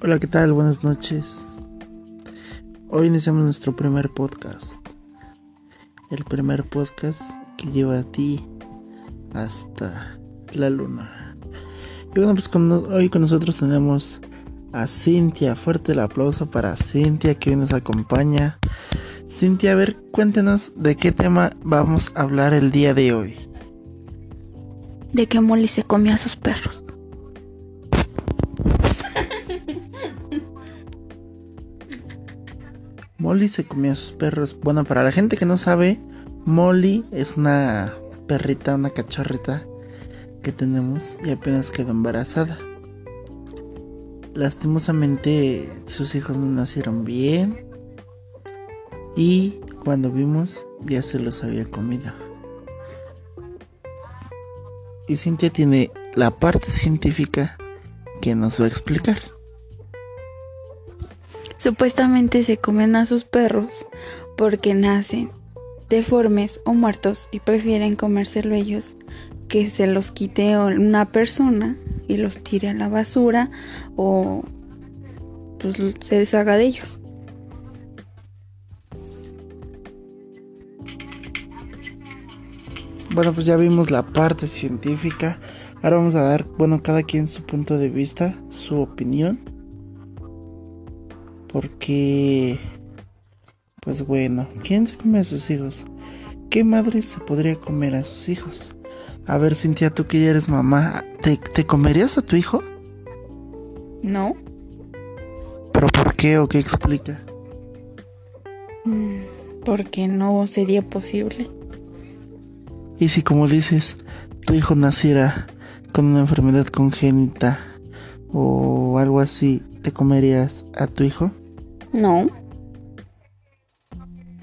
Hola, ¿qué tal? Buenas noches. Hoy iniciamos nuestro primer podcast. El primer podcast que lleva a ti hasta la luna. Y bueno, pues hoy con nosotros tenemos a Cintia. Fuerte el aplauso para Cintia que hoy nos acompaña. Cintia, a ver, cuéntenos de qué tema vamos a hablar el día de hoy. De que Molly se comió a sus perros. Molly se comió a sus perros. Bueno, para la gente que no sabe, Molly es una perrita, una cachorrita que tenemos y apenas quedó embarazada. Lastimosamente sus hijos no nacieron bien y cuando vimos ya se los había comido. Y Cintia tiene la parte científica que nos va a explicar. Supuestamente se comen a sus perros porque nacen deformes o muertos y prefieren comérselo ellos que se los quite una persona y los tire a la basura o pues se deshaga de ellos. Bueno, pues ya vimos la parte científica. Ahora vamos a dar, bueno, cada quien su punto de vista, su opinión. Porque, pues bueno, ¿quién se come a sus hijos? ¿Qué madre se podría comer a sus hijos? A ver, Cintia, tú que ya eres mamá, ¿te, te comerías a tu hijo? No. ¿Pero por qué o qué explica? Mm, porque no sería posible. Y si como dices, tu hijo naciera con una enfermedad congénita o algo así, ¿te comerías a tu hijo? No.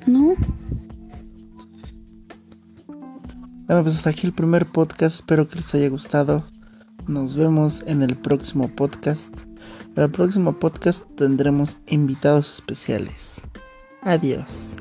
No. Bueno, pues hasta aquí el primer podcast. Espero que les haya gustado. Nos vemos en el próximo podcast. En el próximo podcast tendremos invitados especiales. Adiós.